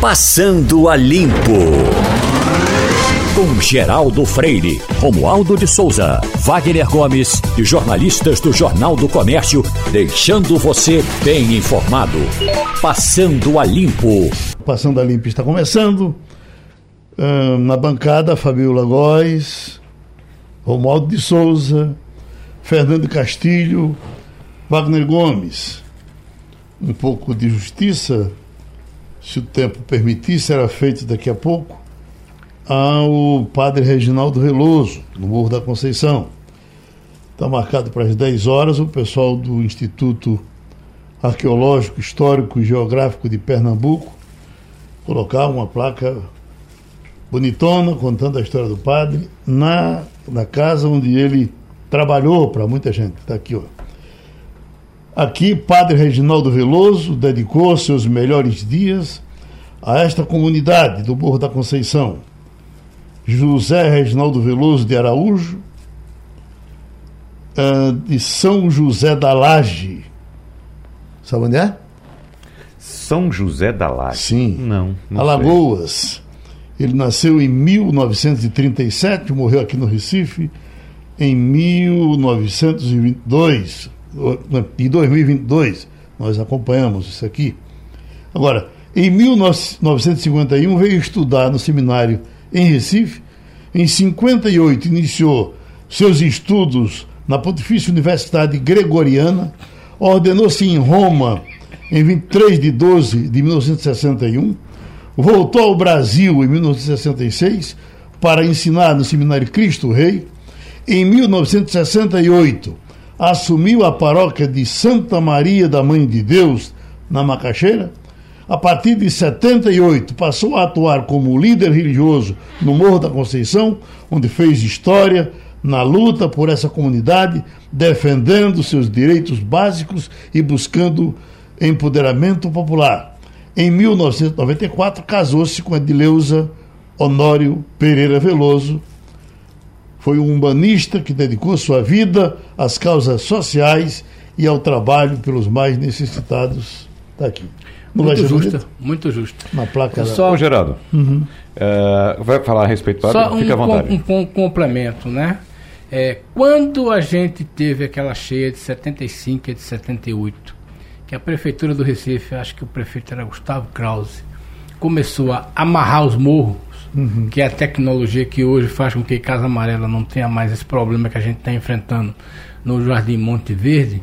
Passando a Limpo. Com Geraldo Freire, Romualdo de Souza, Wagner Gomes e jornalistas do Jornal do Comércio, deixando você bem informado. Passando a Limpo. Passando a Limpo está começando. Na bancada, Fabiola Góes, Romualdo de Souza, Fernando Castilho, Wagner Gomes. Um pouco de justiça se o tempo permitir, será feito daqui a pouco, ao padre Reginaldo Veloso, no Morro da Conceição. Está marcado para as 10 horas o pessoal do Instituto Arqueológico, Histórico e Geográfico de Pernambuco colocar uma placa bonitona contando a história do padre na, na casa onde ele trabalhou para muita gente. Está aqui, ó. Aqui, Padre Reginaldo Veloso dedicou seus melhores dias a esta comunidade do Morro da Conceição. José Reginaldo Veloso de Araújo, uh, de São José da Laje. Sabe onde é? São José da Laje? Sim. Não. não Alagoas. Sei. Ele nasceu em 1937, morreu aqui no Recife em 1922 em 2022, nós acompanhamos isso aqui. Agora, em 1951 veio estudar no seminário em Recife. Em 58 iniciou seus estudos na Pontifícia Universidade Gregoriana. Ordenou-se em Roma em 23 de 12 de 1961. Voltou ao Brasil em 1966 para ensinar no seminário Cristo Rei. Em 1968 assumiu a paróquia de Santa Maria da Mãe de Deus, na Macaxeira. A partir de 78, passou a atuar como líder religioso no Morro da Conceição, onde fez história na luta por essa comunidade, defendendo seus direitos básicos e buscando empoderamento popular. Em 1994, casou-se com Edileuza Honório Pereira Veloso, foi um humanista que dedicou sua vida às causas sociais e ao trabalho pelos mais necessitados. Está aqui. Muito justo, bonito? muito justo. Na placa. Só, Ô, Geraldo, uhum. uh, vai falar a respeito do Só Fica um, à vontade. Um, um complemento, né? É, quando a gente teve aquela cheia de 75 e de 78, que a prefeitura do Recife, acho que o prefeito era Gustavo Krause, começou a amarrar os morros uhum. que é a tecnologia que hoje faz com que Casa Amarela não tenha mais esse problema que a gente está enfrentando no Jardim Monte Verde,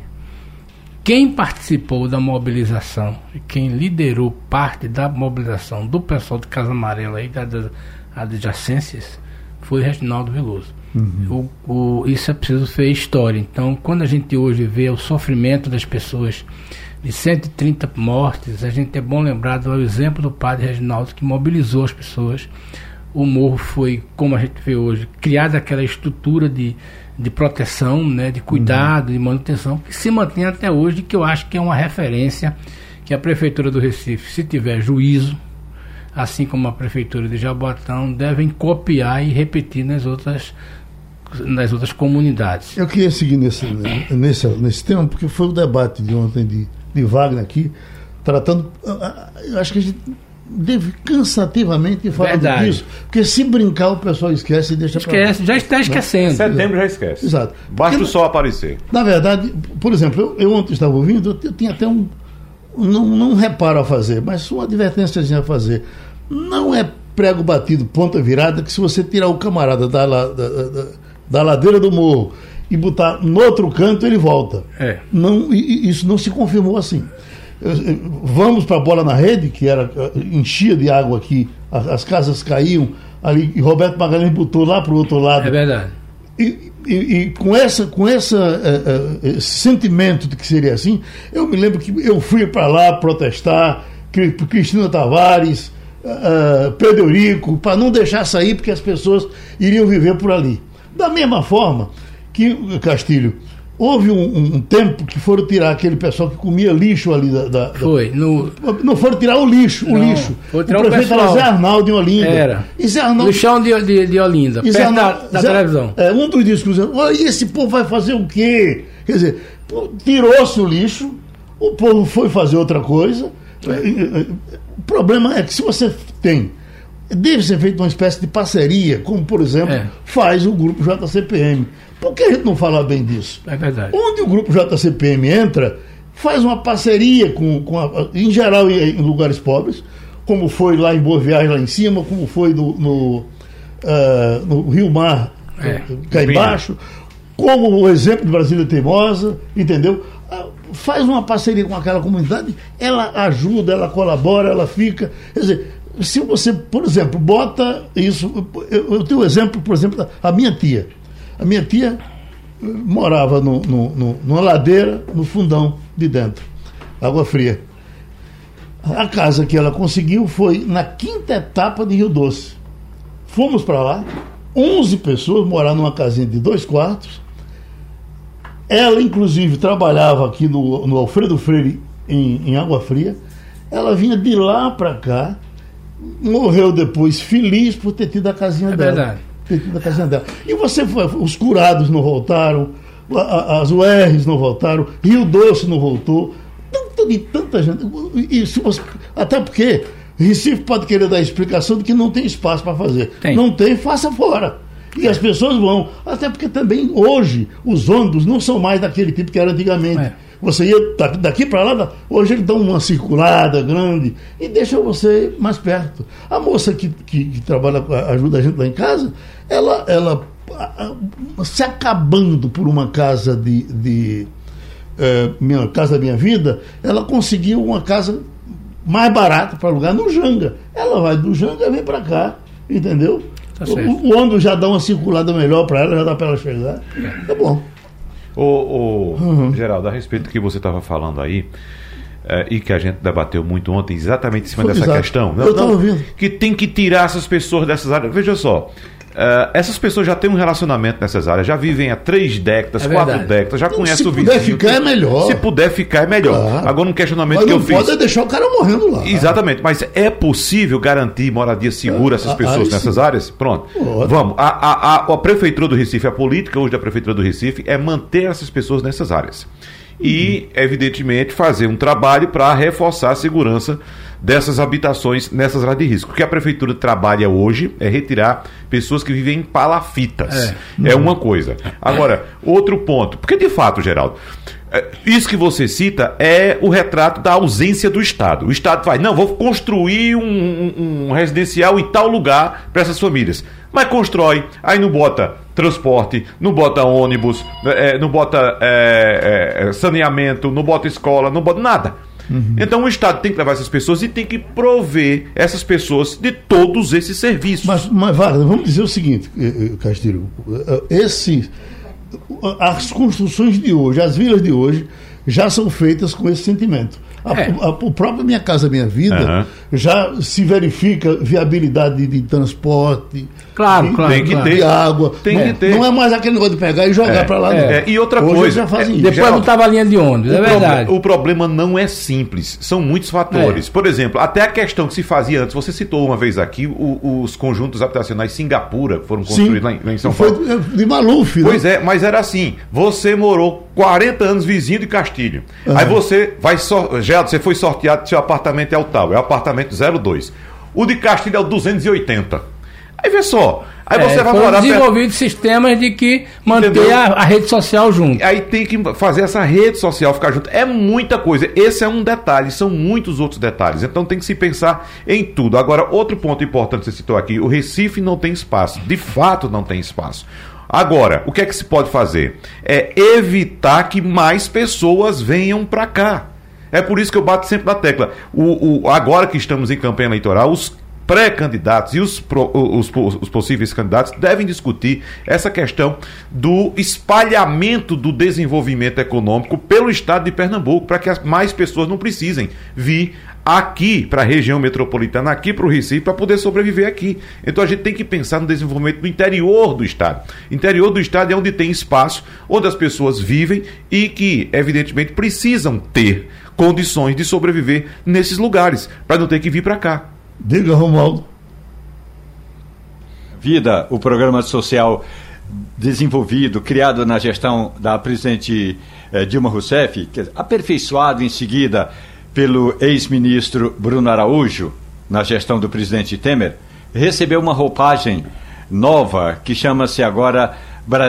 quem participou da mobilização e quem liderou parte da mobilização do pessoal de Casa Amarela e das adjacências foi Reginaldo Veloso. Uhum. O, o, isso é preciso ser história. Então, quando a gente hoje vê o sofrimento das pessoas de 130 mortes, a gente é bom lembrar do exemplo do padre Reginaldo que mobilizou as pessoas. O morro foi, como a gente vê hoje, criada aquela estrutura de, de proteção, né, de cuidado, uhum. de manutenção, que se mantém até hoje, que eu acho que é uma referência que a Prefeitura do Recife, se tiver juízo, assim como a Prefeitura de Jabotão, devem copiar e repetir nas outras nas outras comunidades. Eu queria seguir nesse, nesse, nesse tema, porque foi o debate de ontem de de Wagner aqui, tratando. Eu acho que a gente deve cansativamente falar disso, porque se brincar o pessoal esquece e deixa Esquece, já está esquecendo. Setembro já esquece. Exato. Basta porque, o sol aparecer. Na verdade, por exemplo, eu, eu ontem estava ouvindo, eu tinha até um. Não, não reparo a fazer, mas uma advertência a fazer. Não é prego batido, ponta virada, que se você tirar o camarada da, da, da, da ladeira do morro e botar no outro canto, ele volta. É. Não, isso não se confirmou assim. Vamos para a bola na rede, que era enchia de água aqui, as casas caíam ali, e Roberto Magalhães botou lá para o outro lado. É verdade. E, e, e, com, essa, com essa, uh, uh, esse sentimento de que seria assim, eu me lembro que eu fui para lá protestar, Cristina Tavares, uh, Pedro Eurico, para não deixar sair, porque as pessoas iriam viver por ali. Da mesma forma, que, Castilho, houve um, um, tempo que foram tirar aquele pessoal que comia lixo ali da. da foi. No... Não foram tirar o lixo, não, o lixo. Foi tirar o, o prefeito era Zé Arnaldo em Olinda. Era. E Zé Arnaldo... Lixão de, de, de Olinda, e perto Arnaldo... da, da Zé... televisão. É, um dos discursos, e esse povo vai fazer o quê? Quer dizer, tirou-se o lixo, o povo foi fazer outra coisa. É. problema é que se você tem, deve ser feita uma espécie de parceria, como por exemplo É. faz o grupo JCPM. Por que a gente não fala bem disso? É verdade. Onde o grupo JCPM entra, faz uma parceria com, com a- em geral em, em lugares pobres, como foi lá em Boa Viagem, lá em cima, como foi no, no, ah, no Rio Mar, É. cá embaixo, como o exemplo de Brasília Teimosa, entendeu? Ah, Faz uma parceria com aquela comunidade, ela ajuda, ela colabora, ela fica. Quer dizer, se você, por exemplo, bota isso. Eu, eu tenho um exemplo, por exemplo, da a minha tia. A minha tia eh, morava no, no, no- numa ladeira, no fundão de dentro, água fria. A casa que ela conseguiu foi na quinta etapa de Rio Doce. Fomos para lá, 11 pessoas morar numa casinha de dois quartos. Ela, inclusive, trabalhava aqui no, no Alfredo Freire, em, em Água Fria. Ela vinha de lá para cá, morreu depois feliz por ter tido a casinha É dela. verdade. Ter tido a casinha dela. E você foi, os curados não voltaram, a- a- as URs não voltaram, Rio Doce não voltou, tanta, de tanta gente. E se você- até porque Recife pode querer dar explicação de que não tem espaço para fazer. Tem. Não tem, faça fora. E as pessoas vão. Até porque também hoje os ônibus não são mais daquele tipo que era antigamente. É. Você ia da- daqui para lá, hoje eles dão uma circulada grande e deixa você mais perto. A moça que, que, que trabalha, ajuda a gente lá em casa, ela, ela se acabando por uma casa de. de eh, minha casa da minha vida, ela conseguiu uma casa mais barata para alugar no Janga. Ela vai do Janga e vem para cá, entendeu? Tá o, o ônibus já dá uma circulada melhor para ela, já dá para ela chegar. É bom. Ô, ô, Uhum. Geraldo, a respeito do que você estava falando aí, eh, e que a gente debateu muito ontem, exatamente em cima Foi, dessa exato. questão. Eu tava ouvindo. Que tem que tirar essas pessoas dessas áreas. Veja só. Eh, essas pessoas já têm um relacionamento nessas áreas, já vivem há três décadas, É quatro verdade. décadas, já Não, conhecem se o puder vizinho. ficar, é melhor. Se puder ficar, é melhor. Claro. Agora, um questionamento Mas que eu não fiz. pode é deixar o cara morrendo lá. Exatamente, mas é possível garantir moradia segura a essas Ah, pessoas aí sim. nessas áreas? Pronto. Pode. Vamos. A, a, a, a Prefeitura do Recife, a política hoje da Prefeitura do Recife é manter essas pessoas nessas áreas. E, evidentemente, fazer um trabalho para reforçar a segurança dessas habitações nessas áreas de risco. O que a Prefeitura trabalha hoje é retirar pessoas que vivem em palafitas. É, uma coisa. Agora, outro ponto. Porque, de fato, Geraldo, é, isso que você cita é o retrato da ausência do Estado. O Estado faz, não, vou construir um, um- um residencial em tal lugar para essas famílias. Mas constrói, aí não bota transporte, não bota ônibus, é, não bota é, é, saneamento, não bota escola, não bota nada. Então o Estado tem que levar essas pessoas e tem que prover essas pessoas de todos esses serviços. Mas, mas vamos dizer o seguinte, eh, eh, Castilho. eh, Esse, as construções de hoje, as vilas de hoje, já são feitas com esse sentimento. A, É. a- o próprio Minha Casa Minha Vida Aham. já se verifica viabilidade de, transporte, Claro, de, claro, Tem que claro. ter. água. Tem não, que ter. não é mais aquele negócio de pegar e jogar É, para lá. é, não. é, e outra Hoje coisa, já fazem é. Depois Geraldo, botava a linha de ônibus, é verdade. O problema não é simples, são muitos fatores. É. Por exemplo, até a questão que se fazia antes, você citou uma vez aqui o- os conjuntos habitacionais Singapura, que foram construídos lá em, lá em São Foi Paulo. de, de Maluf, né? Pois é, mas era assim: você morou 40 anos vizinho de Castilho. Aí você vai só. Geraldo, você foi sorteado, seu apartamento é o tal, é o apartamento 02. O de Castilho é o 280. Aí vê só. Aí É, você vai foram morar perto- desenvolvidos sistemas de que manter a, a rede social junto. Aí tem que fazer essa rede social ficar junto. É muita coisa. Esse é um detalhe, são muitos outros detalhes. Então tem que se pensar em tudo. Agora, outro ponto importante que você citou aqui: o Recife não tem espaço. De fato, não tem espaço. Agora, o que é que se pode fazer? É evitar que mais pessoas venham para cá. É por isso que eu bato sempre na tecla. O, o- agora que estamos em campanha eleitoral, os pré-candidatos e os, pro- os- os possíveis candidatos devem discutir essa questão do espalhamento do desenvolvimento econômico pelo estado de Pernambuco, para que as mais pessoas não precisem vir aqui para a região metropolitana, aqui para o Recife, para poder sobreviver aqui. Então a gente tem que pensar no desenvolvimento do interior do estado. Interior do estado é onde tem espaço, onde as pessoas vivem e que, evidentemente, precisam ter condições de sobreviver nesses lugares, para não ter que vir para cá. Diga, Romualdo. Vida, o programa social desenvolvido, criado na gestão da presidente eh, Dilma Rousseff, que é aperfeiçoado em seguida pelo ex-ministro Bruno Araújo, na gestão do presidente Temer, recebeu uma roupagem nova que chama-se agora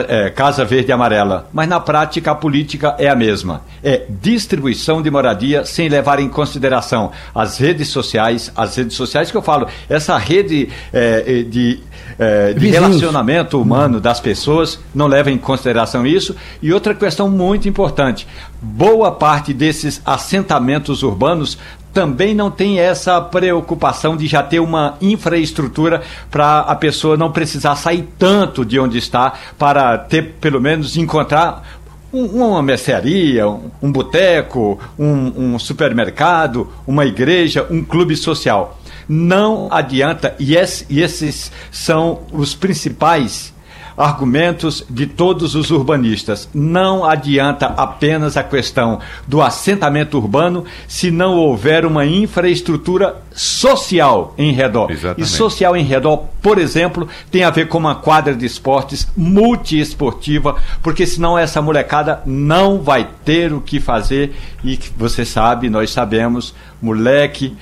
é, Casa Verde e Amarela, mas na prática a política é a mesma. É distribuição de moradia sem levar em consideração as redes sociais, as redes sociais que eu falo, essa rede é, de, é, de relacionamento humano das pessoas não leva em consideração isso. E outra questão muito importante: boa parte desses assentamentos urbanos também não tem essa preocupação de já ter uma infraestrutura para a pessoa não precisar sair tanto de onde está para ter, pelo menos, encontrar uma mercearia, um, boteco, um, um supermercado, uma igreja, um clube social. Não adianta, e, esses são os principais argumentos de todos os urbanistas. Não adianta apenas a questão do assentamento urbano se não houver uma infraestrutura social em redor. Exatamente. E social em redor, por exemplo, tem a ver com uma quadra de esportes multiesportiva, porque senão essa molecada não vai ter o que fazer e você sabe, nós sabemos, moleque,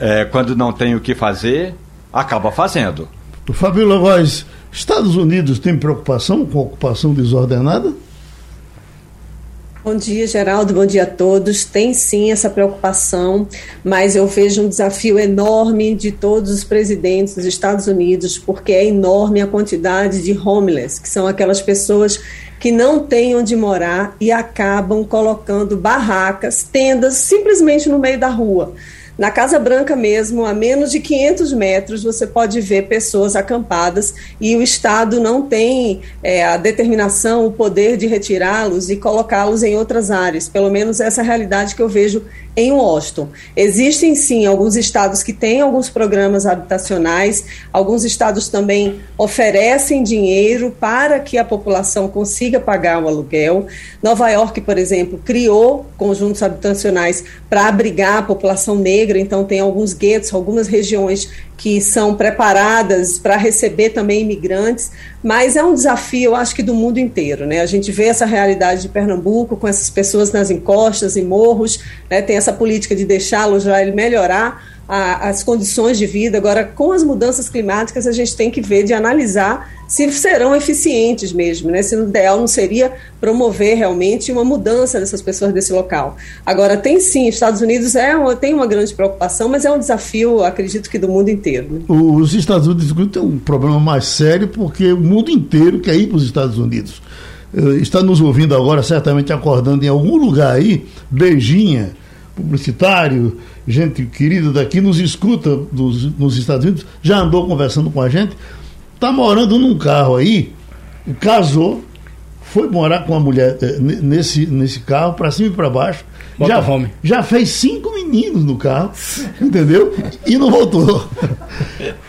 é, quando não tem o que fazer, acaba fazendo. Fabio Lavois, Estados Unidos tem preocupação com a ocupação desordenada? Bom dia, Geraldo. Bom dia a todos. Tem sim essa preocupação, mas eu vejo um desafio enorme de todos os presidentes dos Estados Unidos, porque é enorme a quantidade de homeless, que são aquelas pessoas que não têm onde morar e acabam colocando barracas, tendas, simplesmente no meio da rua. Na Casa Branca mesmo, a menos de 500 metros, você pode ver pessoas acampadas e o Estado não tem é, a determinação, o poder de retirá-los e colocá-los em outras áreas. Pelo menos essa é a realidade que eu vejo em Washington. Existem sim alguns estados que têm alguns programas habitacionais, alguns estados também oferecem dinheiro para que a população consiga pagar o aluguel. Nova York, por exemplo, criou conjuntos habitacionais para abrigar a população negra, então tem alguns guetos, algumas regiões que são preparadas para receber também imigrantes, mas é um desafio, acho que do mundo inteiro, né? A gente vê essa realidade de Pernambuco com essas pessoas nas encostas e morros, né? Tem essa política de deixá-los já melhorar a, as condições de vida. Agora, com as mudanças climáticas, a gente tem que ver, de analisar se serão eficientes mesmo, né? Se o ideal não seria promover realmente uma mudança dessas pessoas desse local. Agora, tem sim, Estados Unidos é uma, tem uma grande preocupação, mas é um desafio, acredito que do mundo inteiro. Né? Os Estados Unidos têm um problema mais sério porque o mundo inteiro quer ir para os Estados Unidos. Eh, está nos ouvindo agora, certamente acordando em algum lugar aí, beijinha, publicitário, gente querida daqui, nos escuta dos, nos Estados Unidos, já andou conversando com a gente, está morando num carro aí, casou, foi morar com uma mulher eh, nesse, nesse carro, para cima e para baixo. já, home. já fez cinco meninos no carro, entendeu? E não voltou.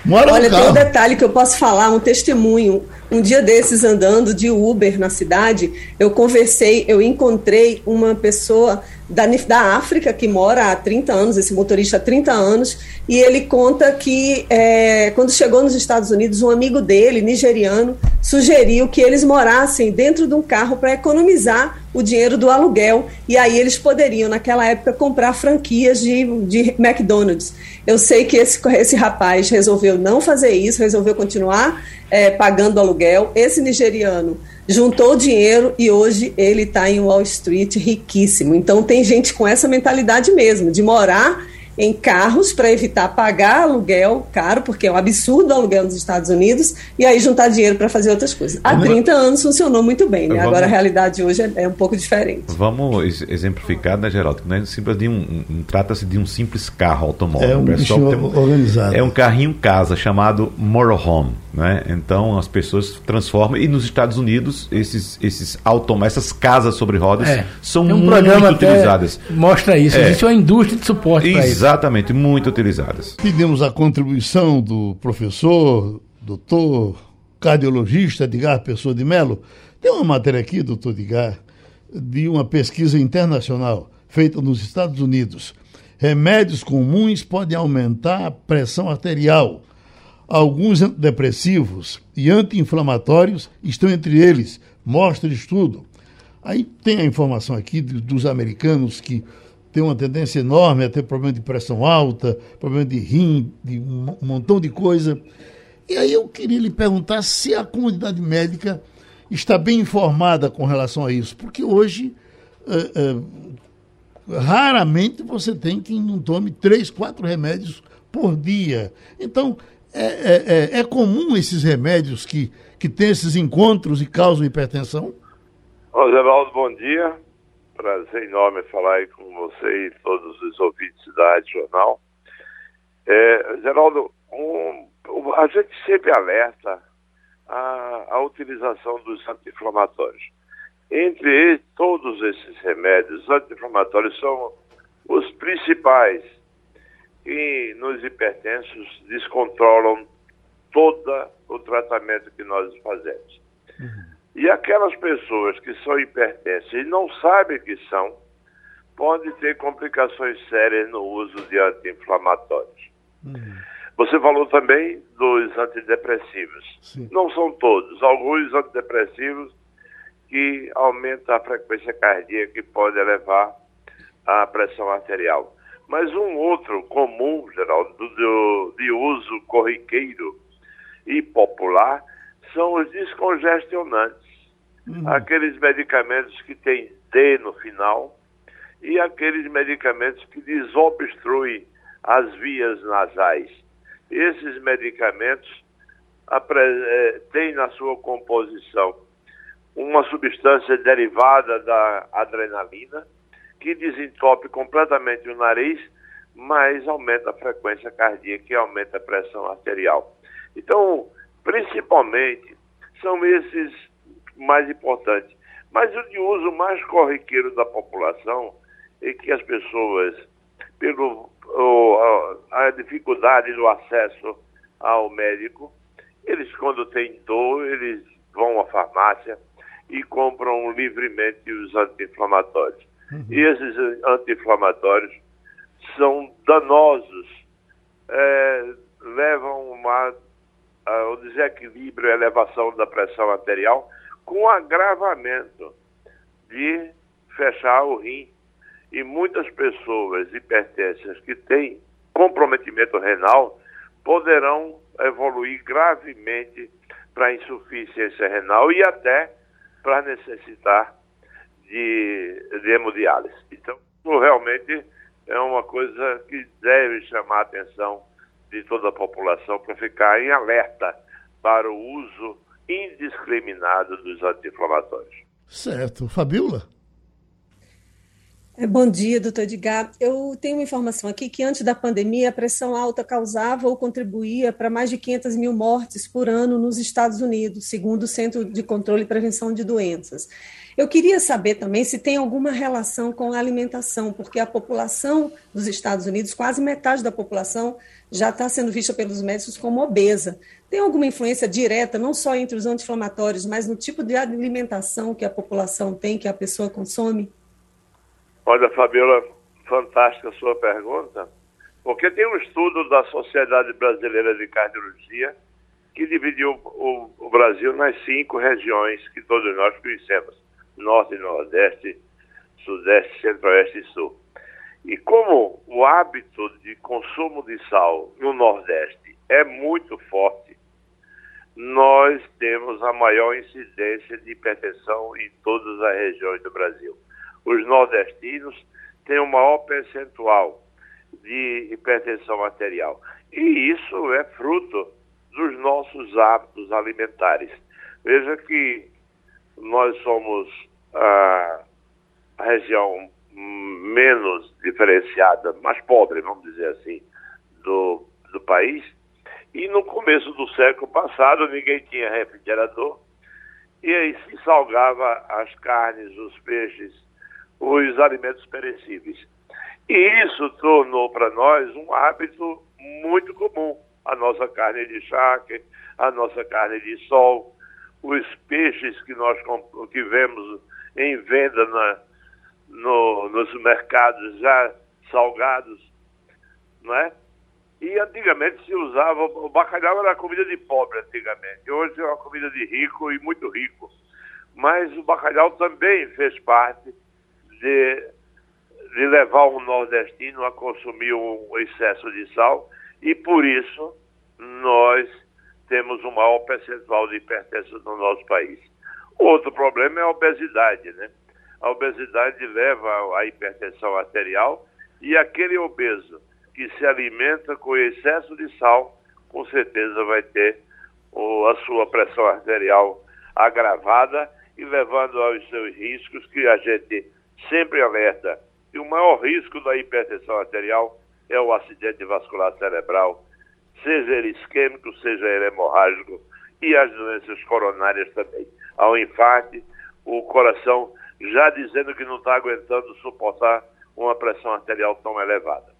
Mora Olha, tem um detalhe que eu posso falar, um testemunho. Um dia desses, andando de Uber na cidade, eu conversei, eu encontrei uma pessoa da, da África, que mora há 30 anos, esse motorista há 30 anos, e ele conta que é, quando chegou nos Estados Unidos, um amigo dele, nigeriano, sugeriu que eles morassem dentro de um carro para economizar o dinheiro do aluguel, e aí eles poderiam, naquela época, comprar franquias de, de McDonald's. Eu sei que esse, esse rapaz resolveu não fazer isso, resolveu continuar é, pagando aluguel. Esse nigeriano juntou dinheiro e hoje ele está em Wall Street riquíssimo. Então tem gente com essa mentalidade mesmo, de morar em carros para evitar pagar aluguel caro, porque é um absurdo o aluguel nos Estados Unidos, e aí juntar dinheiro para fazer outras coisas. Há 30 anos funcionou muito bem, né? Vamos, Agora a realidade hoje é, é, um pouco diferente. Vamos exemplificar, né, Geraldo? Não é simples de um, um trata-se de um simples carro automóvel. É um, um organizado. É um carrinho casa chamado motorhome, né? Então as pessoas transformam e nos Estados Unidos esses esses automóveis, essas casas sobre rodas é. são um muito utilizadas. Mostra isso. É. Existe uma indústria de suporte para isso. Exatamente, muito utilizadas. Pedimos a contribuição do professor, doutor, cardiologista Edgar Pessoa de Mello. Tem uma matéria aqui, doutor Edgar, de uma pesquisa internacional feita nos Estados Unidos. Remédios comuns podem aumentar a pressão arterial. Alguns antidepressivos e anti-inflamatórios estão entre eles, mostra estudo. Aí tem a informação aqui dos americanos que tem uma tendência enorme a ter problema de pressão alta, problema de rim, de um montão de coisa. E aí eu queria lhe perguntar se a comunidade médica está bem informada com relação a isso, porque hoje é, é, raramente você tem quem não tome três, quatro remédios por dia. Então, é, é, é, é comum esses remédios que, que têm esses encontros e causam hipertensão? Ô, Geraldo, bom dia. Prazer enorme falar com você e todos os ouvintes da Rádio Jornal. É, Geraldo, um, a gente sempre alerta a, a utilização dos anti-inflamatórios. Entre todos esses remédios, os anti-inflamatórios são os principais que nos hipertensos descontrolam todo o tratamento que nós fazemos. Uhum. E aquelas pessoas que são hipertensas e não sabem que são, podem ter complicações sérias no uso de anti-inflamatórios. Uhum. Você falou também dos antidepressivos. Sim. Não são todos, alguns antidepressivos que aumentam a frequência cardíaca e pode elevar a pressão arterial. Mas um outro comum, Geraldo, do, de uso corriqueiro e popular, são os descongestionantes. Uhum. Aqueles medicamentos que têm D no final e aqueles medicamentos que desobstruem as vias nasais. Esses medicamentos é, têm na sua composição uma substância derivada da adrenalina que desentope completamente o nariz, mas aumenta a frequência cardíaca e aumenta a pressão arterial. Então, principalmente, são esses mais importantes. Mas o de uso mais corriqueiro da população é que as pessoas, pelo a, a dificuldade do acesso ao médico, eles quando têm dor, eles vão à farmácia e compram livremente os anti-inflamatórios. Uhum. E esses anti-inflamatórios são danosos, é, levam uma, ao desequilíbrio elevação da pressão arterial, com agravamento de fechar o rim e muitas pessoas hipertensas que têm comprometimento renal poderão evoluir gravemente para insuficiência renal e até para necessitar de, de hemodiálise. Então, realmente é uma coisa que deve chamar a atenção de toda a população para ficar em alerta para o uso indiscriminado dos anti-inflamatórios. Certo. Fabiola? É, bom dia, doutor Edgar. Eu tenho uma informação aqui que antes da pandemia a pressão alta causava ou contribuía para mais de 500 mil mortes por ano nos Estados Unidos, segundo o Centro de Controle e Prevenção de Doenças. Eu queria saber também se tem alguma relação com a alimentação, porque a população dos Estados Unidos, quase metade da população, já está sendo vista pelos médicos como obesa. Tem alguma influência direta, não só entre os anti-inflamatórios, mas no tipo de alimentação que a população tem, que a pessoa consome? Olha, Fabiola, fantástica a sua pergunta, porque tem um estudo da Sociedade Brasileira de Cardiologia que dividiu o, o Brasil nas cinco regiões que todos nós conhecemos: Norte, Nordeste, Sudeste, Centro-Oeste e Sul. E como o hábito de consumo de sal no Nordeste é muito forte, nós temos a maior incidência de hipertensão em todas as regiões do Brasil os nordestinos têm o maior percentual de hipertensão arterial. E isso é fruto dos nossos hábitos alimentares. Veja que nós somos a, a região menos diferenciada, mais pobre, vamos dizer assim, do, do país. E no começo do século passado ninguém tinha refrigerador e aí se salgava as carnes, os peixes os alimentos perecíveis. E isso tornou para nós um hábito muito comum. A nossa carne de charque, a nossa carne de sol, os peixes que nós que vemos em venda na, no, nos mercados já salgados, não é? E antigamente se usava, o bacalhau era comida de pobre antigamente, hoje é uma comida de rico e muito rico. Mas o bacalhau também fez parte de, de levar o nordestino a consumir um excesso de sal e por isso nós temos um maior percentual de hipertensão no nosso país. Outro problema é a obesidade, né? A obesidade leva à hipertensão arterial e aquele obeso que se alimenta com excesso de sal, com certeza vai ter o, a sua pressão arterial agravada e levando aos seus riscos que a gente sempre alerta. E o maior risco da hipertensão arterial é o acidente vascular cerebral, seja ele isquêmico, seja ele hemorrágico, e as doenças coronárias também. Ao infarto, o coração já dizendo que não está aguentando suportar uma pressão arterial tão elevada.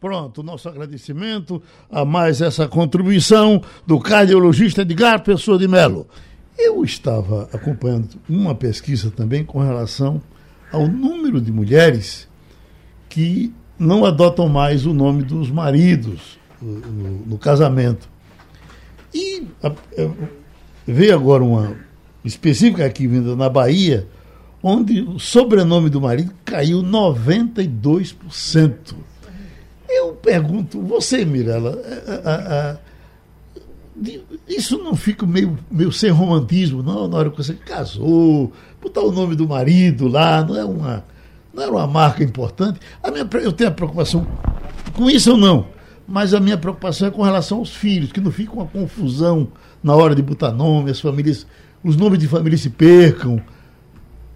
Pronto, nosso agradecimento a mais essa contribuição do cardiologista Edgar Pessoa de Melo. Eu estava acompanhando uma pesquisa também com relação ao número de mulheres que não adotam mais o nome dos maridos no, no casamento. E a, a, veio agora uma específica aqui vinda na Bahia, onde o sobrenome do marido caiu 92%. Eu pergunto, você, Mirella, a, isso não fica meio, meio sem romantismo, não, na hora que você casou, botar o nome do marido lá, não é uma, não era uma marca importante. A minha, eu tenho a preocupação com isso ou não, mas a minha preocupação é com relação aos filhos, que não fica uma confusão na hora de botar nome, as famílias, os nomes de família se percam.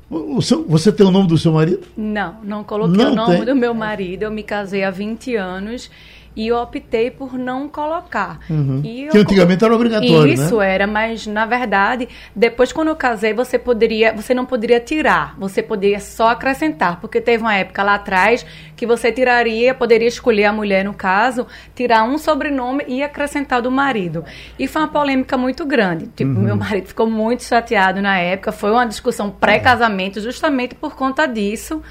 O seu, você tem o nome do seu marido? Não, não coloquei não o nome tem. do meu marido. Eu me casei há 20 anos e eu optei por não colocar. Uhum. que eu, antigamente era obrigatório, Isso né? era, mas na verdade, depois quando eu casei, você poderia, você não poderia tirar, você poderia só acrescentar, porque teve uma época lá atrás que você tiraria, poderia escolher a mulher no caso, tirar um sobrenome e acrescentar do marido. E foi uma polêmica muito grande. Tipo, uhum. meu marido ficou muito chateado na época, foi uma discussão pré-casamento justamente por conta disso.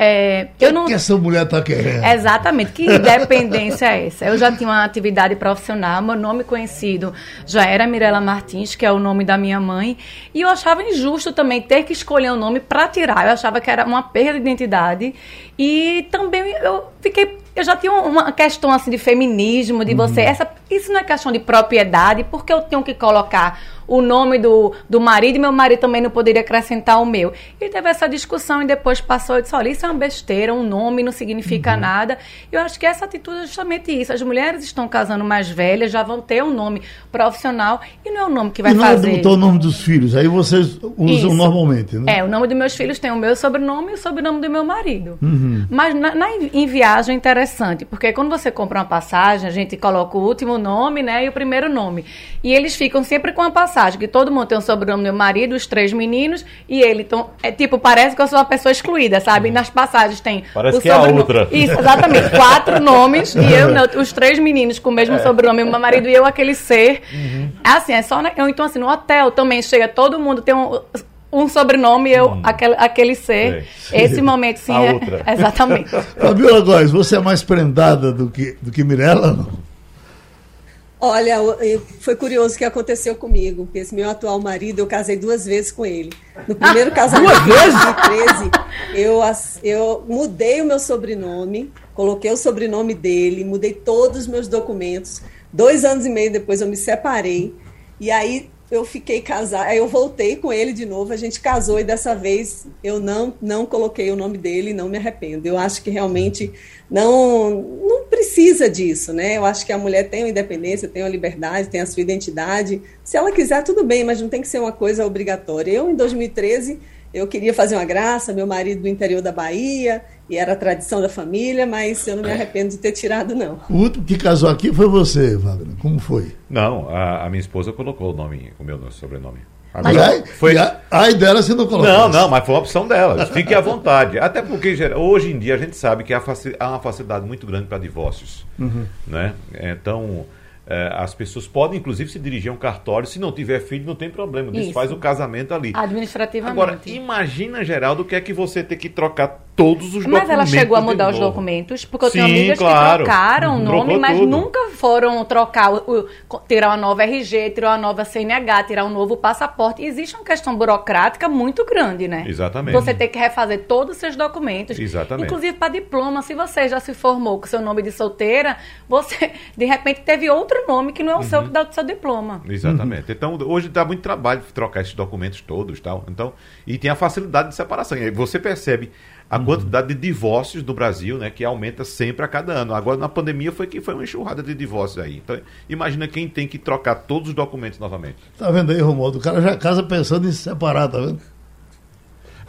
É, eu não... que essa mulher está querendo? Exatamente, que independência é essa? Eu já tinha uma atividade profissional, meu nome conhecido já era Mirela Martins, que é o nome da minha mãe, e eu achava injusto também ter que escolher um nome para tirar. Eu achava que era uma perda de identidade e também eu fiquei eu já tinha uma questão assim de feminismo, de uhum. você. Essa, isso não é questão de propriedade, porque eu tenho que colocar o nome do, do marido e meu marido também não poderia acrescentar o meu. E teve essa discussão e depois passou e disse: olha, isso é uma besteira, um nome não significa uhum. nada. Eu acho que essa atitude é justamente isso. As mulheres estão casando mais velhas, já vão ter um nome profissional e não é o nome que vai e não fazer. Não é o nome dos filhos, aí vocês usam isso. normalmente, né? É, o nome dos meus filhos tem o meu sobrenome e o sobrenome do meu marido. Uhum. Mas na, na, em viagem é interessante, porque quando você compra uma passagem, a gente coloca o último nome, né, e o primeiro nome. E eles ficam sempre com a passagem, que todo mundo tem o sobrenome do meu marido, os três meninos, e ele, então, é tipo, parece que eu sou uma pessoa excluída, sabe? Uhum. Nas passagens tem Parece que sobrenome... é a outra. Isso, exatamente. Quatro nomes, e eu, não, os três meninos com o mesmo é. sobrenome, meu marido e eu, aquele ser. Uhum. Assim, é só... Na... Então, assim, no hotel também chega todo mundo, tem um um sobrenome eu hum. aquele, aquele ser. É. Esse momento sim. é, outra. Exatamente. Fabiola Góes, você é mais prendada do que, do que Mirella, não? Olha, foi curioso o que aconteceu comigo, porque esse meu atual marido, eu casei duas vezes com ele. No primeiro casamento, em 2013, eu, eu mudei o meu sobrenome, coloquei o sobrenome dele, mudei todos os meus documentos. Dois anos e meio depois eu me separei. E aí eu fiquei casada, eu voltei com ele de novo, a gente casou e dessa vez eu não não coloquei o nome dele não me arrependo. Eu acho que realmente não não precisa disso, né? Eu acho que a mulher tem uma independência, tem uma liberdade, tem a sua identidade. Se ela quiser, tudo bem, mas não tem que ser uma coisa obrigatória. Eu, em 2013, eu queria fazer uma graça, meu marido do interior da Bahia, e era a tradição da família, mas eu não me arrependo de ter tirado, não. O último que casou aqui foi você, Wagner. Como foi? Não, a, a minha esposa colocou o nome, o meu sobrenome. Agora, foi... a, ai dela você não colocou. Não, não, mas foi uma opção dela. Fique à vontade. Até porque hoje em dia a gente sabe que há, uma facilidade muito grande para divórcios. Uhum. Né? Então, é, as pessoas podem, inclusive, se dirigir a um cartório. Se não tiver filho, não tem problema. Isso. faz o casamento ali. Administrativamente. Agora, imagina, Geraldo, o que é que você ter que trocar todos os documentos. Mas ela chegou a mudar os documentos, porque eu Sim, tenho amigas claro. que trocaram o Trocou nome, mas tudo. nunca foram trocar, tirar uma nova RG, tirar uma nova CNH, tirar um novo passaporte. Existe uma questão burocrática muito grande, né? Exatamente. Você tem que refazer todos os seus documentos. Exatamente. Inclusive para diploma, se você já se formou com seu nome de solteira, você de repente teve outro nome que não é o Uhum. seu que dá o seu diploma. Exatamente. Então, hoje dá muito trabalho trocar esses documentos todos tal. Então, e tem a facilidade de separação. E aí você percebe a quantidade de divórcios no Brasil, né, que aumenta sempre a cada ano. Agora, na pandemia, foi que foi uma enxurrada de divórcios aí. Então, imagina quem tem que trocar todos os documentos novamente. Tá vendo aí, Romualdo? O cara já casa pensando em se separar, tá vendo?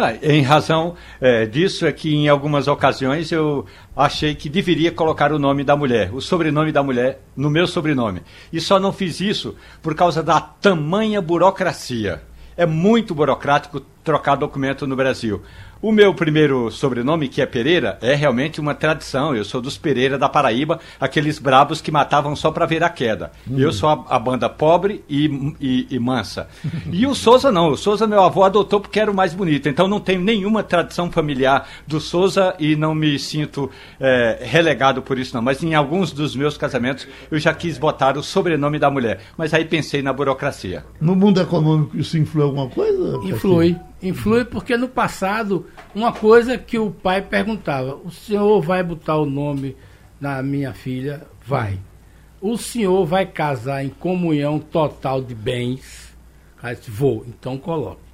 Ah, em razão eh, disso é que em algumas ocasiões eu achei que deveria colocar o nome da mulher, o sobrenome da mulher, no meu sobrenome. E só não fiz isso por causa da tamanha burocracia. É muito burocrático trocar documento no Brasil. O meu primeiro sobrenome, que é Pereira, é realmente uma tradição. Eu sou dos Pereira da Paraíba, aqueles brabos que matavam só para ver a queda. Eu sou a, a banda pobre e, e- e mansa. E o Souza não. O Souza meu avô adotou porque era o mais bonito. Então não tenho nenhuma tradição familiar do Souza e não me sinto eh, relegado por isso não. Mas em alguns dos meus casamentos eu já quis botar o sobrenome da mulher. Mas aí pensei na burocracia. No mundo econômico isso influi alguma coisa? Influi. Influi porque no passado, uma coisa que o pai perguntava: o senhor vai botar o nome na minha filha? Vai. O senhor vai casar em comunhão total de bens? Aí vou, então coloque.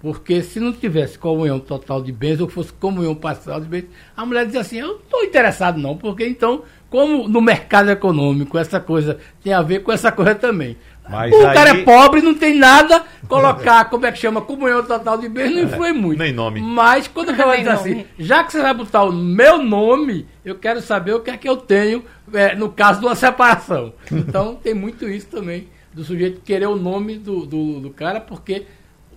Porque se não tivesse comunhão total de bens, ou fosse comunhão parcial de bens, a mulher dizia assim, eu não estou interessado não, porque então, como no mercado econômico essa coisa tem a ver com essa coisa também. Mas o aí- cara é pobre, não tem nada, colocar, como é que chama, comunhão total de bens, não influi muito. nem nome. Mas quando Nem diz assim, já que você vai botar o meu nome, eu quero saber o que é que eu tenho é, no caso de uma separação. Então tem muito isso também, do sujeito querer o nome do, do, do cara, porque